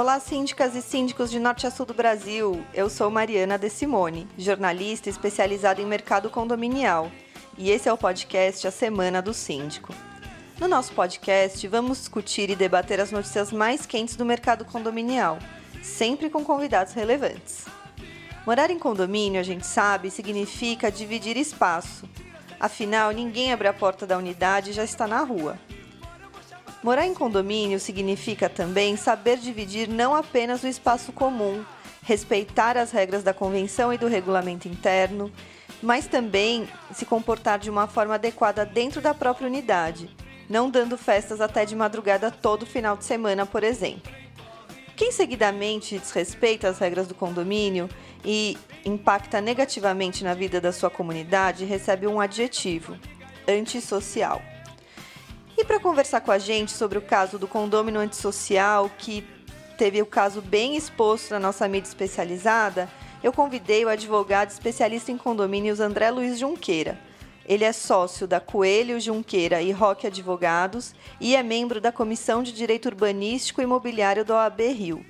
Olá, síndicas e síndicos de norte a sul do Brasil. Eu sou Mariana De Simone, jornalista especializada em mercado condominial, e esse é o podcast A Semana do Síndico. No nosso podcast, vamos discutir e debater as notícias mais quentes do mercado condominial, sempre com convidados relevantes. Morar em condomínio, a gente sabe, significa dividir espaço. Afinal, ninguém abre a porta da unidade e já está na rua. Morar em condomínio significa também saber dividir não apenas o espaço comum, respeitar as regras da convenção e do regulamento interno, mas também se comportar de uma forma adequada dentro da própria unidade, não dando festas até de madrugada todo final de semana, por exemplo. Quem seguidamente desrespeita as regras do condomínio e impacta negativamente na vida da sua comunidade recebe um adjetivo: antissocial. Para conversar com a gente sobre o caso do condômino antissocial, que teve o caso bem exposto na nossa mídia especializada, eu convidei o advogado especialista em condomínios André Luiz Junqueira. Ele é sócio da Coelho Junqueira e Roque Advogados e é membro da Comissão de Direito Urbanístico e Imobiliário da OAB Rio.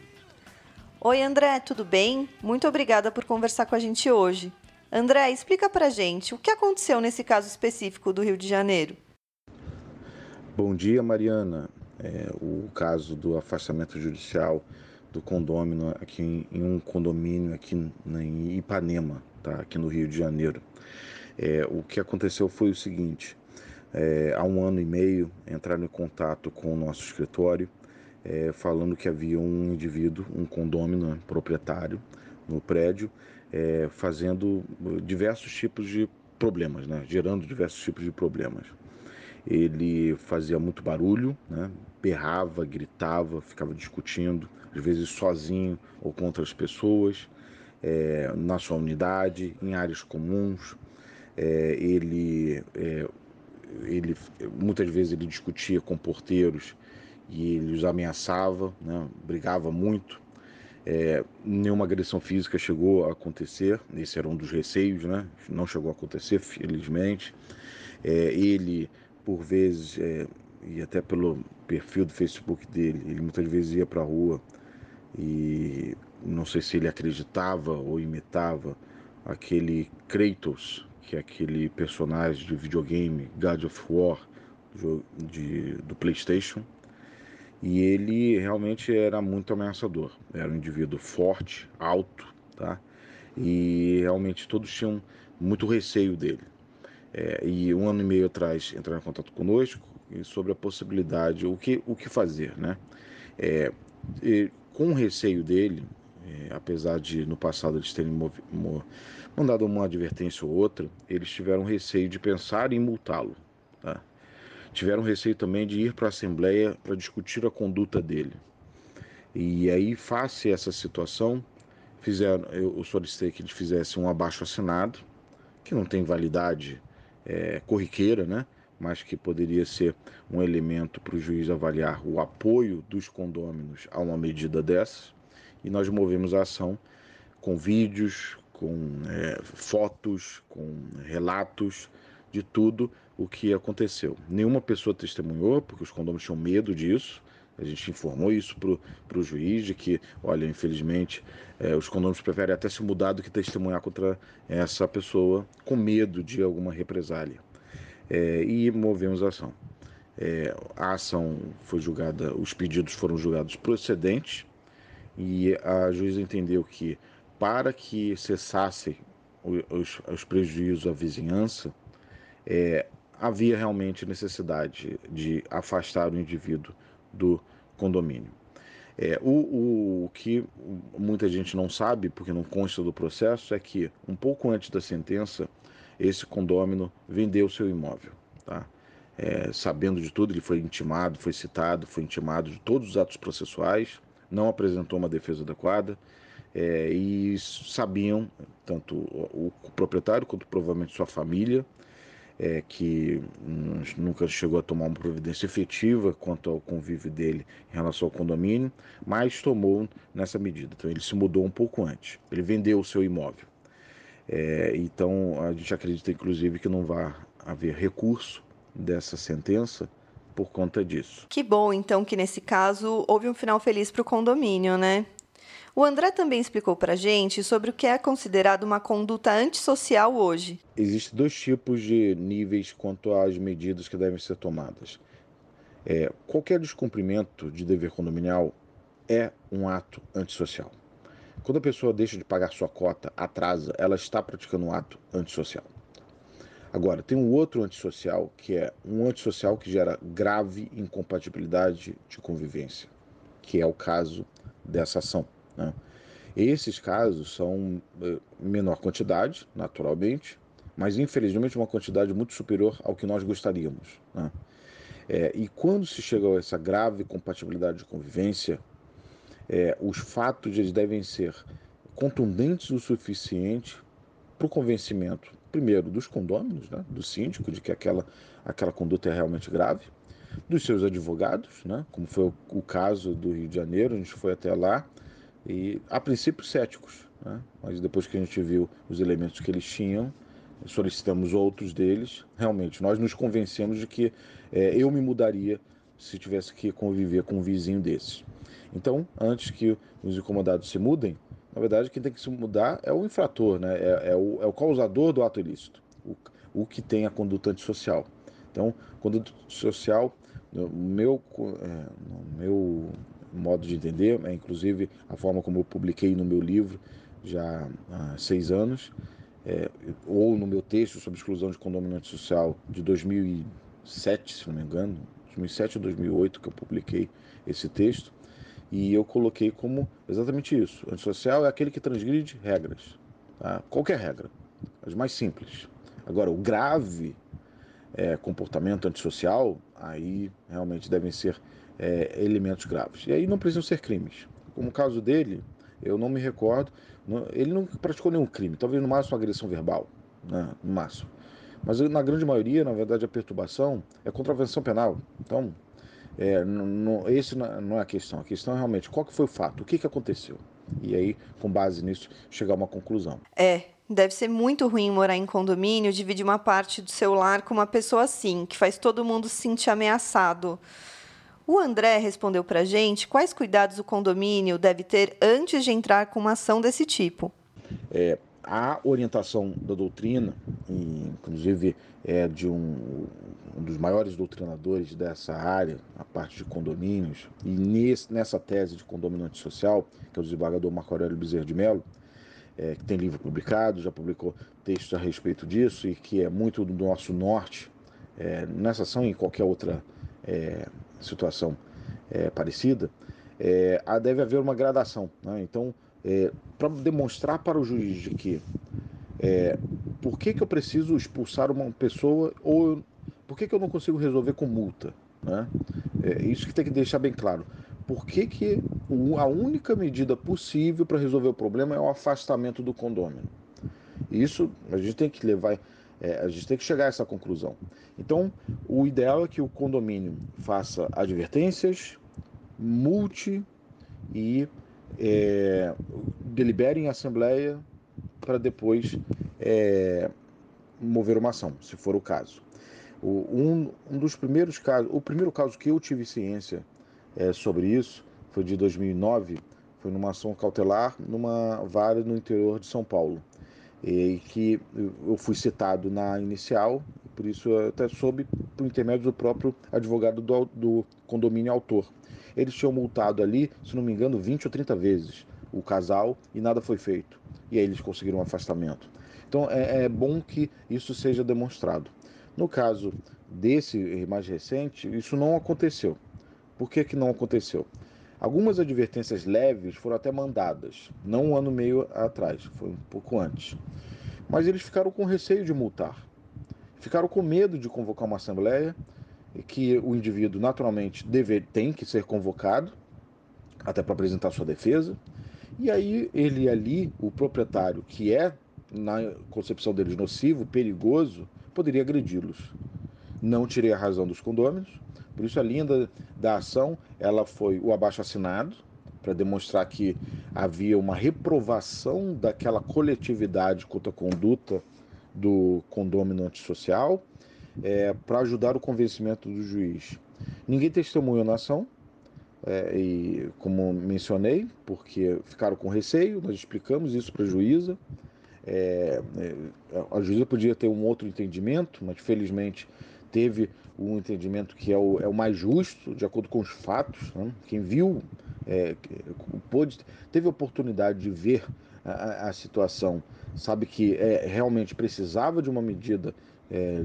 Oi, André, tudo bem? Muito obrigada por conversar com a gente hoje. André, explica pra gente o que aconteceu nesse caso específico do Rio de Janeiro. Bom dia, Mariana. É, o caso do afastamento judicial do condômino aqui em, em um condomínio aqui em Ipanema, tá? aqui no Rio de Janeiro. É, o que aconteceu foi o seguinte: é, há um ano e meio entraram em contato com o nosso escritório, é, falando que havia um indivíduo, um condômino proprietário no prédio, é, fazendo diversos tipos de problemas, né? gerando diversos tipos de problemas. Ele fazia muito barulho, né? berrava, gritava, ficava discutindo, às vezes sozinho ou com outras pessoas, é, na sua unidade, em áreas comuns. É, ele, é, ele, muitas vezes ele discutia com porteiros e ele os ameaçava, né? brigava muito. É, nenhuma agressão física chegou a acontecer, esse era um dos receios, né? não chegou a acontecer, felizmente. É, ele por vezes, é, e até pelo perfil do Facebook dele, ele muitas vezes ia para a rua e não sei se ele acreditava ou imitava aquele Kratos, que é aquele personagem de videogame God of War do, de, do PlayStation. E ele realmente era muito ameaçador. Era um indivíduo forte, alto, tá? E realmente todos tinham muito receio dele. É, e um ano e meio atrás entraram em contato conosco sobre a possibilidade, o que, o que fazer, né? É, com o receio dele, é, apesar de no passado eles terem mandado uma advertência ou outra, eles tiveram receio de pensar em multá-lo. Tá? Tiveram receio também de ir para a Assembleia para discutir a conduta dele. E aí, face a essa situação, fizeram, eu solicitei que eles fizessem um abaixo assinado, que não tem validade é, corriqueira, né? mas que poderia ser um elemento para o juiz avaliar o apoio dos condôminos a uma medida dessas. E nós movemos a ação com vídeos, com é, fotos, com relatos de tudo o que aconteceu. Nenhuma pessoa testemunhou, porque os condôminos tinham medo disso. A gente informou isso para o juiz, de que, olha, infelizmente, é, os condôminos preferem até se mudar do que testemunhar contra essa pessoa com medo de alguma represália. É, e movemos a ação. É, a ação foi julgada, os pedidos foram julgados procedentes e a juíza entendeu que para que cessasse os, os prejuízos à vizinhança, havia realmente necessidade de afastar o indivíduo do condomínio. É, o, o, que muita gente não sabe, porque não consta do processo, é que um pouco antes da sentença, esse condômino vendeu seu imóvel. Tá? É, sabendo de tudo, ele foi intimado, foi citado, foi intimado de todos os atos processuais, não apresentou uma defesa adequada é, e sabiam, tanto o, o proprietário quanto provavelmente sua família, é, que nunca chegou a tomar uma providência efetiva quanto ao convívio dele em relação ao condomínio, mas tomou nessa medida. Então ele se mudou um pouco antes. Ele vendeu o seu imóvel. É, então a gente acredita inclusive que não vai haver recurso dessa sentença, por conta disso. Que bom, então, que nesse caso houve um final feliz para o condomínio, né? O André também explicou para a gente sobre o que é considerado uma conduta antissocial hoje. Existem dois tipos de níveis quanto às medidas que devem ser tomadas. É, qualquer descumprimento de dever condominial é um ato antissocial. Quando a pessoa deixa de pagar sua cota, atrasa, ela está praticando um ato antissocial. Agora, tem um outro antissocial, que é um antissocial que gera grave incompatibilidade de convivência, que é o caso dessa ação. Né? Esses casos são eh, menor quantidade, naturalmente, mas infelizmente uma quantidade muito superior ao que nós gostaríamos. Né? É, e quando se chega a essa grave compatibilidade de convivência, é, os fatos eles devem ser contundentes o suficiente para o convencimento, primeiro, dos condôminos, né, do síndico, de que aquela, aquela conduta é realmente grave, dos seus advogados, né, como foi o, o caso do Rio de Janeiro, a gente foi até lá, e a princípio céticos, né, mas depois que a gente viu os elementos que eles tinham, solicitamos outros deles, realmente nós nos convencemos de que é, eu me mudaria se tivesse que conviver com um vizinho desses. Então, antes que os incomodados se mudem, na verdade, quem tem que se mudar é o infrator, né? é, é, o, é o, causador do ato ilícito, o, o, que tem a conduta antissocial. Então, conduta social, no meu, é, no meu modo de entender, é inclusive a forma como eu publiquei no meu livro já há seis anos, é, ou no meu texto sobre exclusão de condomínio antissocial de 2007, se não me engano, 2007 ou 2008 que eu publiquei esse texto, e eu coloquei como exatamente isso. Antissocial é aquele que transgride regras, tá? qualquer regra, as mais simples. Agora, o grave é, comportamento antissocial, aí realmente devem ser é, elementos graves. E aí não precisam ser crimes. Como o caso dele, eu não me recordo, não, ele não praticou nenhum crime, talvez no máximo agressão verbal, né, no máximo. Mas na grande maioria, na verdade, a perturbação é contravenção penal. Então, é, não, esse não é a questão. A questão é realmente qual que foi o fato, o que, que aconteceu. E aí, com base nisso, chegar a uma conclusão. É, deve ser muito ruim morar em condomínio, dividir uma parte do seu lar com uma pessoa assim, que faz todo mundo se sentir ameaçado. O André respondeu para a gente quais cuidados o condomínio deve ter antes de entrar com uma ação desse tipo. É, a orientação da doutrina, inclusive é de um, um, dos maiores doutrinadores dessa área, a parte de condomínios, e nesse, nessa tese de condomínio antissocial, que é o desembargador Marco Aurélio Bezerra de Mello, é, que tem livro publicado, já publicou textos a respeito disso e que é muito do nosso norte, é, nessa ação e em qualquer outra é, situação é, parecida, é, deve haver uma gradação. Né? Então, é, para demonstrar para o juiz de que por que, que eu preciso expulsar uma pessoa ou por que, que eu não consigo resolver com multa? Né? É isso que tem que deixar bem claro. Por que, que a única medida possível para resolver o problema é o afastamento do condômino? Isso a gente tem que levar é, a gente tem que chegar a essa conclusão. Então, o ideal é que o condomínio faça advertências, multe e é, delibere em assembleia para depois é, mover uma ação, se for o caso. O, um, um, dos primeiros casos, o primeiro caso que eu tive ciência é, sobre isso foi de 2009, foi numa ação cautelar numa vara no interior de São Paulo e que eu fui citado na inicial, por isso até soube por intermédio do próprio advogado do, do condomínio autor. Eles tinham multado ali, se não me engano, 20 ou 30 vezes o casal e nada foi feito. E aí eles conseguiram um afastamento. Então é, é bom que isso seja demonstrado. No caso desse mais recente, isso não aconteceu. Por que, que não aconteceu? Algumas advertências leves foram até mandadas, não um ano e meio atrás, foi um pouco antes. Mas eles ficaram com receio de multar. Ficaram com medo de convocar uma assembleia, que o indivíduo naturalmente deve, tem que ser convocado, até para apresentar sua defesa. E aí ele ali, o proprietário, que é, na concepção deles, nocivo, perigoso, poderia agredi-los. Não tirei a razão dos condôminos, por isso a linha da, da ação ela foi o abaixo assinado para demonstrar que havia uma reprovação daquela coletividade contra a conduta do condômino antissocial, é, para ajudar o convencimento do juiz Ninguém testemunhou na ação, é, e como mencionei, porque ficaram com receio, nós explicamos isso para a juíza. É, é, a juíza podia ter um outro entendimento, mas felizmente teve um entendimento que é o, é o mais justo, de acordo com os fatos. Né? Quem viu, é, pôde, teve a oportunidade de ver a, a situação, sabe que é, realmente precisava de uma medida é,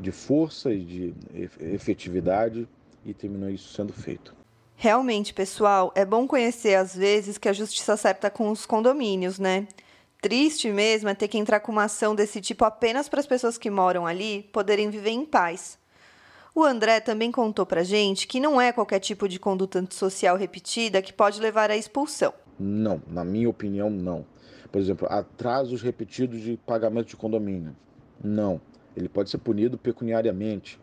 de força e de efetividade e terminou isso sendo feito. Realmente, pessoal, é bom conhecer às vezes que a justiça acerta com os condomínios, né? Triste mesmo é ter que entrar com uma ação desse tipo apenas para as pessoas que moram ali poderem viver em paz. O André também contou pra gente que não é qualquer tipo de conduta antissocial repetida que pode levar à expulsão. Não, na minha opinião, não. Por exemplo, atrasos repetidos de pagamento de condomínio. Não. Ele pode ser punido pecuniariamente.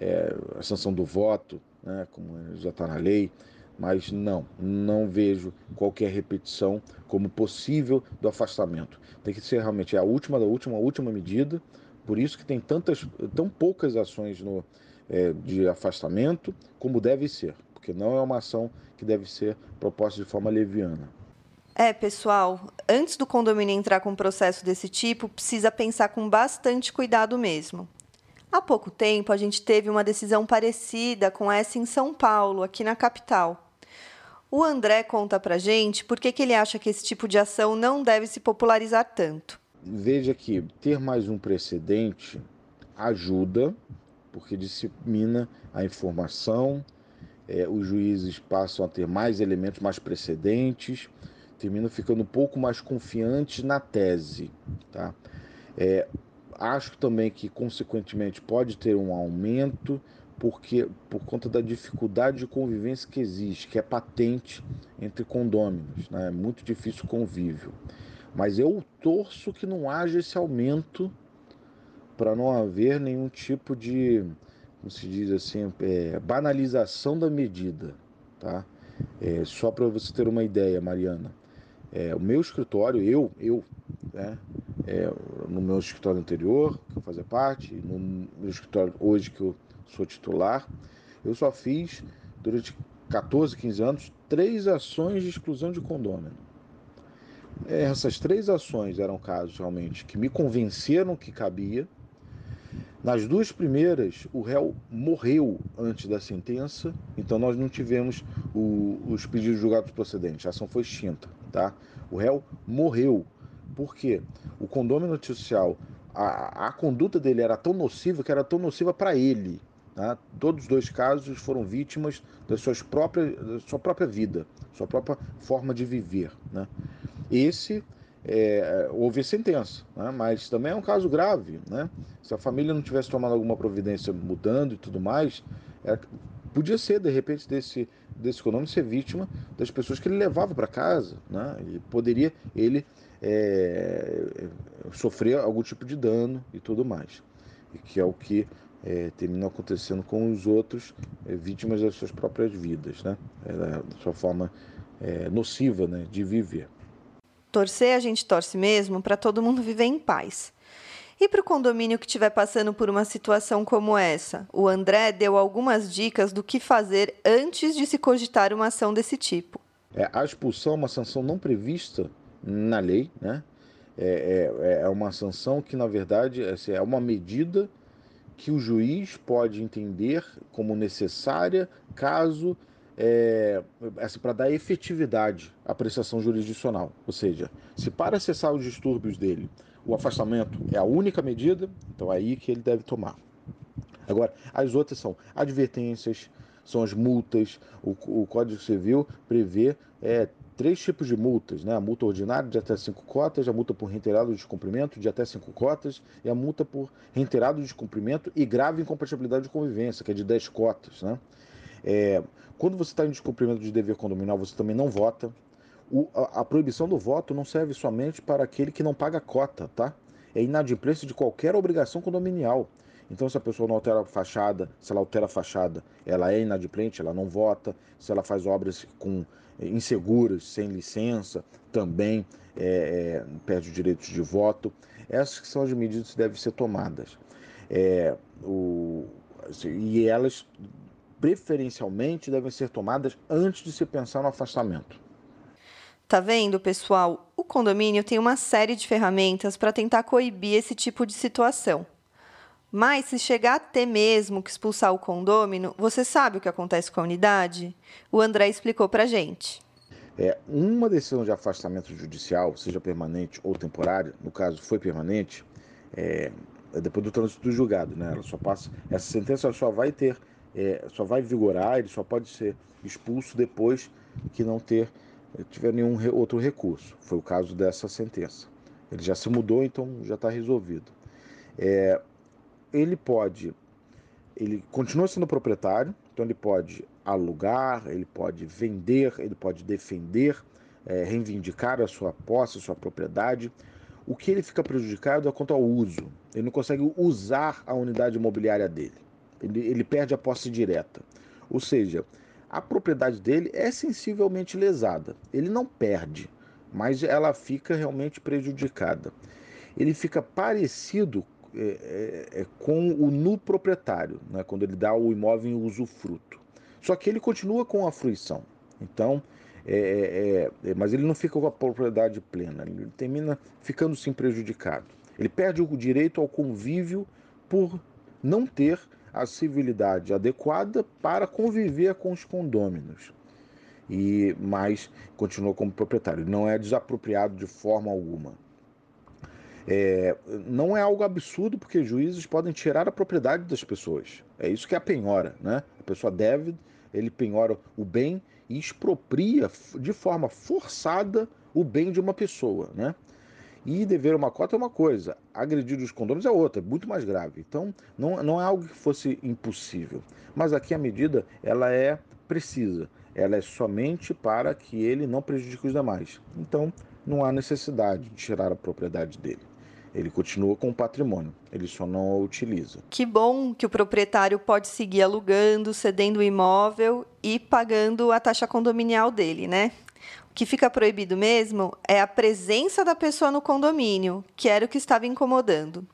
É, a sanção do voto, né, como já está na lei, mas não, não vejo qualquer repetição como possível do afastamento. Tem que ser realmente a última da última, a última medida. Por isso que tem tantas, tão poucas ações no, é, de afastamento como deve ser, porque não é uma ação que deve ser proposta de forma leviana. É, pessoal, antes do condomínio entrar com um processo desse tipo, precisa pensar com bastante cuidado mesmo. Há pouco tempo, a gente teve uma decisão parecida com essa em São Paulo, aqui na capital. O André conta pra gente por que, que ele acha que esse tipo de ação não deve se popularizar tanto. Veja que ter mais um precedente ajuda, porque dissemina a informação, é, os juízes passam a ter mais elementos, mais precedentes, terminam ficando um pouco mais confiantes na tese. Tá? É, acho também que, consequentemente, pode ter um aumento porque por conta da dificuldade de convivência que existe, que é patente entre condôminos, né? é muito difícil o convívio. Mas eu torço que não haja esse aumento para não haver nenhum tipo de, como se diz assim, é, banalização da medida. Tá? É, só para você ter uma ideia, Mariana, é, o meu escritório, eu, eu, né, é, no meu escritório anterior, que eu fazia parte, no meu escritório hoje que eu sou titular, eu só fiz durante 14, 15 anos três ações de exclusão de condômino. Essas três ações eram casos realmente que me convenceram que cabia, nas duas primeiras, o réu morreu antes da sentença, então nós não tivemos o, os pedidos julgados procedentes, a ação foi extinta. Tá? O réu morreu. Por quê? O condômino social, a, a conduta dele era tão nociva que era tão nociva para ele. Tá? Todos os dois casos foram vítimas das suas próprias, da sua própria vida, sua própria forma de viver. Né? Esse é, houve sentença, né? mas também é um caso grave. Né? Se a família não tivesse tomado alguma providência mudando e tudo mais, é, podia ser, de repente, desse, desse econômico ser vítima das pessoas que ele levava para casa. Né? E poderia ele é, sofrer algum tipo de dano e tudo mais. E que é o que é, termina acontecendo com os outros é, vítimas das suas próprias vidas, né? É, da sua forma é, nociva né, de viver. Torcer a gente torce mesmo para todo mundo viver em paz. E para o condomínio que estiver passando por uma situação como essa, o André deu algumas dicas do que fazer antes de se cogitar uma ação desse tipo. É, a expulsão é uma sanção não prevista na lei, né? É, é, é uma sanção que, na verdade, assim, é uma medida que o juiz pode entender como necessária caso é, assim, para dar efetividade à prestação jurisdicional. Ou seja, se para cessar os distúrbios dele o afastamento é a única medida, então é aí que ele deve tomar. Agora, as outras são advertências, são as multas. O, o Código Civil prevê é, três tipos de multas: né? a multa ordinária de até cinco cotas, a multa por reiterado descumprimento de até cinco cotas e a multa por reiterado descumprimento e grave incompatibilidade de convivência, que é de 10 cotas. Né? É, quando você está em descumprimento de dever condominial, você também não vota. O, a, a, proibição do voto não serve somente para aquele que não paga cota, tá? É inadimplência de qualquer obrigação condominial. Então, se a pessoa não altera a fachada, se ela altera a fachada, ela é inadimplente, ela não vota. Se ela faz obras com eh, inseguras, sem licença, também é, é, perde os direitos de voto. Essas são as medidas que devem ser tomadas. É, o, assim, e elas preferencialmente devem ser tomadas antes de se pensar no afastamento. Tá vendo, pessoal? O condomínio tem uma série de ferramentas para tentar coibir esse tipo de situação. Mas se chegar a ter mesmo que expulsar o condômino, você sabe o que acontece com a unidade? O André explicou para gente. É, uma decisão de afastamento judicial, seja permanente ou temporária, no caso foi permanente, é, é depois do trânsito do julgado, né? Ela só passa, essa sentença só vai ter, é, só vai vigorar, ele só pode ser expulso depois que não ter tiver nenhum outro recurso. Foi o caso dessa sentença. Ele já se mudou, então já está resolvido. É, ele pode, ele continua sendo proprietário, então ele pode alugar, ele pode vender, ele pode defender, é, reivindicar a sua posse, a sua propriedade. O que ele fica prejudicado é quanto ao uso. Ele não consegue usar a unidade imobiliária dele. Ele, ele perde a posse direta. Ou seja, a propriedade dele é sensivelmente lesada. Ele não perde, mas ela fica realmente prejudicada. Ele fica parecido é, é, é, com o nu proprietário, né, quando ele dá o imóvel em usufruto. Só que ele continua com a fruição. Então, é, é, é, mas ele não fica com a propriedade plena, ele termina ficando sim prejudicado. Ele perde o direito ao convívio por não ter a civilidade adequada para conviver com os condôminos. E mas continua como proprietário, não é desapropriado de forma alguma. É, não é algo absurdo porque juízes podem tirar a propriedade das pessoas. É isso que é a penhora, né? A pessoa deve, ele penhora o bem e expropria de forma forçada o bem de uma pessoa, né? E dever uma cota é uma coisa, agredir os condôminos é outra, muito mais grave. Então, não, não é algo que fosse impossível. Mas aqui a medida ela é precisa, ela é somente para que ele não prejudique os demais. Então, não há necessidade de tirar a propriedade dele. Ele continua com o patrimônio, ele só não a utiliza. Que bom que o proprietário pode seguir alugando, cedendo o imóvel e pagando a taxa condominial dele, né? Que fica proibido mesmo é a presença da pessoa no condomínio, que era o que estava incomodando.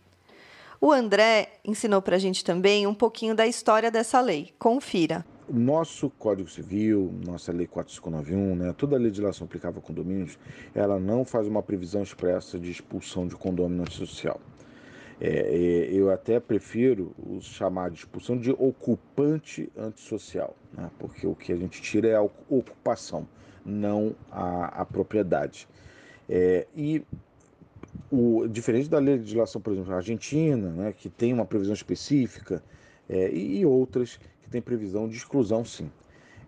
O André ensinou para a gente também um pouquinho da história dessa lei. Confira. Nosso Código Civil, nossa Lei 4591, né, toda a legislação aplicável a condomínios, ela não faz uma previsão expressa de expulsão de condomínio antissocial. É, é eu até prefiro os chamar de expulsão de ocupante antissocial, né, porque o que a gente tira é a ocupação não a, a propriedade. É, e o, diferente da legislação, por exemplo, argentina, né, que tem uma previsão específica, é, e, outras que têm previsão de exclusão, sim.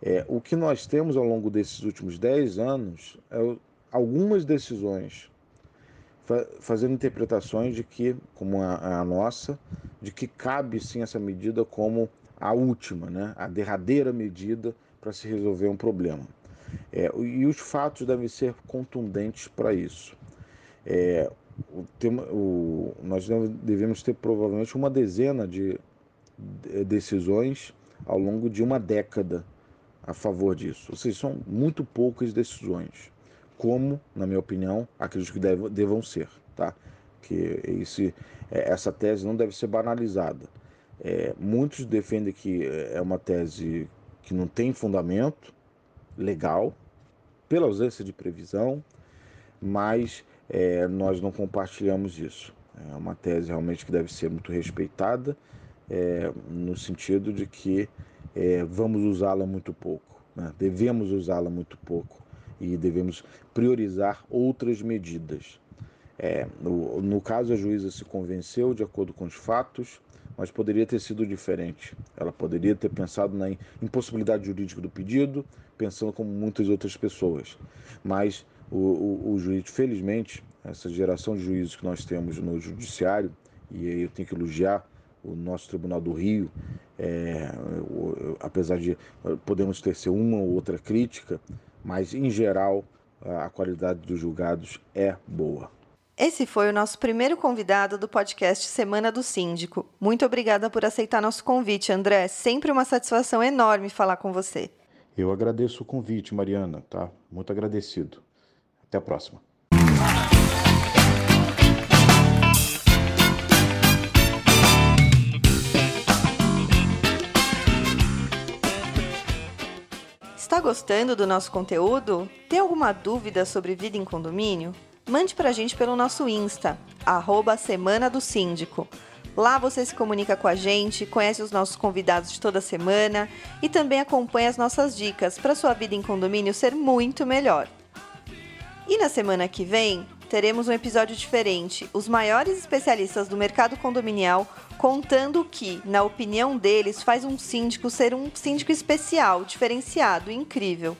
É, o que nós temos ao longo desses últimos 10 anos é algumas decisões fa fazendo interpretações de que, como a, a, nossa, de que cabe sim essa medida como a última, né, a derradeira medida para se resolver um problema. É, e os fatos devem ser contundentes para isso. É, o tema, o, nós devemos ter provavelmente uma dezena de decisões ao longo de uma década a favor disso. Ou seja, são muito poucas decisões, como, na minha opinião, acredito que deve, devam ser. Tá? Que esse, é, essa tese não deve ser banalizada. É, muitos defendem que é uma tese que não tem fundamento, legal, pela ausência de previsão, mas é, nós não compartilhamos isso. É uma tese realmente que deve ser muito respeitada, é, no sentido de que é, vamos usá-la muito pouco, né? devemos usá-la muito pouco e devemos priorizar outras medidas. É, no, no caso, a juíza se convenceu de acordo com os fatos, mas poderia ter sido diferente. Ela poderia ter pensado na impossibilidade jurídica do pedido, pensando como muitas outras pessoas. Mas o, o, o juiz, felizmente, essa geração de juízes que nós temos no judiciário, e aí eu tenho que elogiar o nosso Tribunal do Rio, é, apesar de podemos ter uma ou outra crítica, mas em geral a qualidade dos julgados é boa. Esse foi o nosso primeiro convidado do podcast Semana do Síndico. Muito obrigada por aceitar nosso convite, André. Sempre uma satisfação enorme falar com você. Eu agradeço o convite, Mariana, tá? Muito agradecido. Até a próxima. gostando do nosso conteúdo? Tem alguma dúvida sobre vida em condomínio? Mande para a gente pelo nosso Insta, arroba Semana do Síndico. Lá você se comunica com a gente, conhece os nossos convidados de toda semana e também acompanha as nossas dicas para sua vida em condomínio ser muito melhor. E na semana que vem, teremos um episódio diferente. Os maiores especialistas do mercado condominial contando o que, na opinião deles, faz um síndico ser um síndico especial, diferenciado, incrível.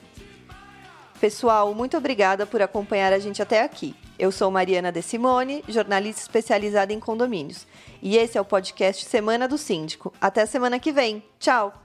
Pessoal, muito obrigada por acompanhar a gente até aqui. Eu sou Mariana De Simone, jornalista especializada em condomínios. E esse é o podcast Semana do Síndico. Até a semana que vem. Tchau!